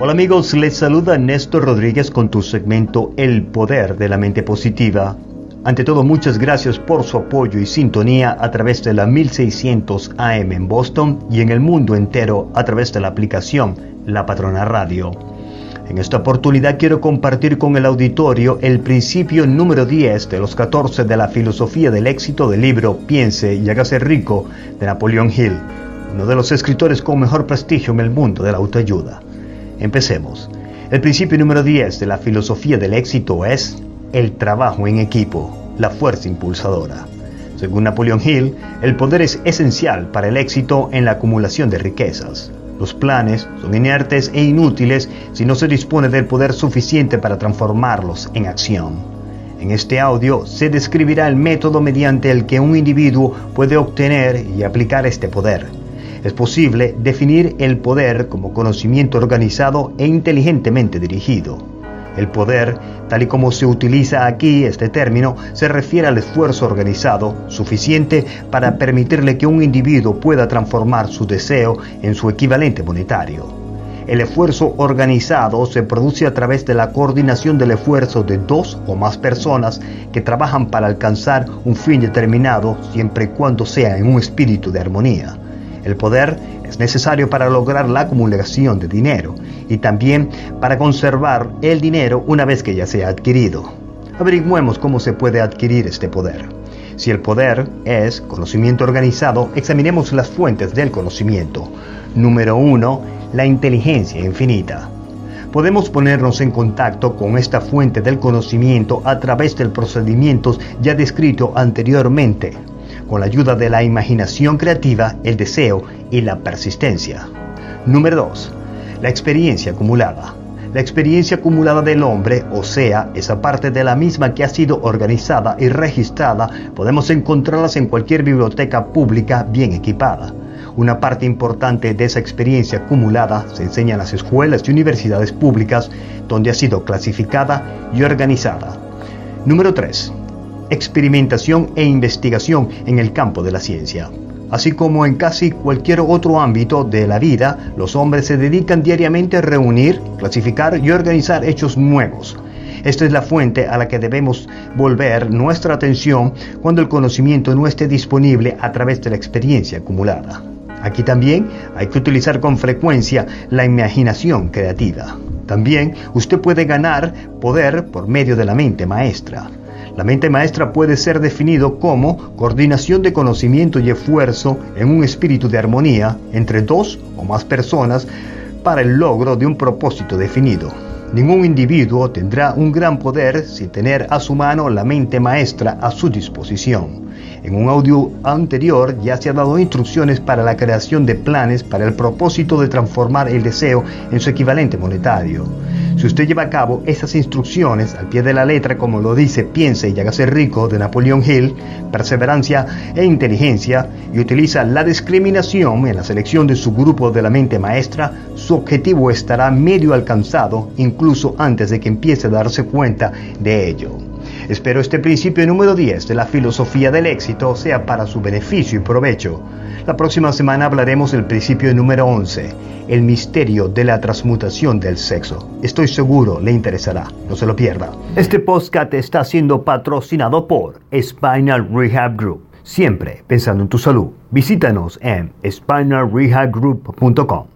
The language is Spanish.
Hola amigos, les saluda Néstor Rodríguez con tu segmento El Poder de la Mente Positiva. Ante todo, muchas gracias por su apoyo y sintonía a través de la 1600 AM en Boston y en el mundo entero a través de la aplicación La Patrona Radio. En esta oportunidad quiero compartir con el auditorio el principio número 10 de los 14 de la filosofía del éxito del libro Piense y hágase rico de Napoleón Hill, uno de los escritores con mejor prestigio en el mundo de la autoayuda. Empecemos. El principio número 10 de la filosofía del éxito es el trabajo en equipo, la fuerza impulsadora. Según Napoleon Hill, el poder es esencial para el éxito en la acumulación de riquezas. Los planes son inertes e inútiles si no se dispone del poder suficiente para transformarlos en acción. En este audio se describirá el método mediante el que un individuo puede obtener y aplicar este poder es posible definir el poder como conocimiento organizado e inteligentemente dirigido. El poder, tal y como se utiliza aquí este término, se refiere al esfuerzo organizado suficiente para permitirle que un individuo pueda transformar su deseo en su equivalente monetario. El esfuerzo organizado se produce a través de la coordinación del esfuerzo de dos o más personas que trabajan para alcanzar un fin determinado siempre y cuando sea en un espíritu de armonía. El poder es necesario para lograr la acumulación de dinero y también para conservar el dinero una vez que ya sea adquirido. Averigüemos cómo se puede adquirir este poder. Si el poder es conocimiento organizado, examinemos las fuentes del conocimiento. Número 1. La inteligencia infinita. Podemos ponernos en contacto con esta fuente del conocimiento a través de procedimientos ya descritos anteriormente con la ayuda de la imaginación creativa, el deseo y la persistencia. Número 2. La experiencia acumulada. La experiencia acumulada del hombre, o sea, esa parte de la misma que ha sido organizada y registrada, podemos encontrarlas en cualquier biblioteca pública bien equipada. Una parte importante de esa experiencia acumulada se enseña en las escuelas y universidades públicas, donde ha sido clasificada y organizada. Número 3 experimentación e investigación en el campo de la ciencia. Así como en casi cualquier otro ámbito de la vida, los hombres se dedican diariamente a reunir, clasificar y organizar hechos nuevos. Esta es la fuente a la que debemos volver nuestra atención cuando el conocimiento no esté disponible a través de la experiencia acumulada. Aquí también hay que utilizar con frecuencia la imaginación creativa. También usted puede ganar poder por medio de la mente maestra. La mente maestra puede ser definido como coordinación de conocimiento y esfuerzo en un espíritu de armonía entre dos o más personas para el logro de un propósito definido. Ningún individuo tendrá un gran poder sin tener a su mano la mente maestra a su disposición. En un audio anterior ya se ha dado instrucciones para la creación de planes para el propósito de transformar el deseo en su equivalente monetario. Si usted lleva a cabo esas instrucciones al pie de la letra, como lo dice Piense y hágase rico de Napoleón Hill, perseverancia e inteligencia, y utiliza la discriminación en la selección de su grupo de la mente maestra, su objetivo estará medio alcanzado incluso antes de que empiece a darse cuenta de ello. Espero este principio número 10 de la filosofía del éxito sea para su beneficio y provecho. La próxima semana hablaremos del principio número 11, el misterio de la transmutación del sexo. Estoy seguro le interesará, no se lo pierda. Este podcast está siendo patrocinado por Spinal Rehab Group. Siempre pensando en tu salud. Visítanos en spinalrehabgroup.com.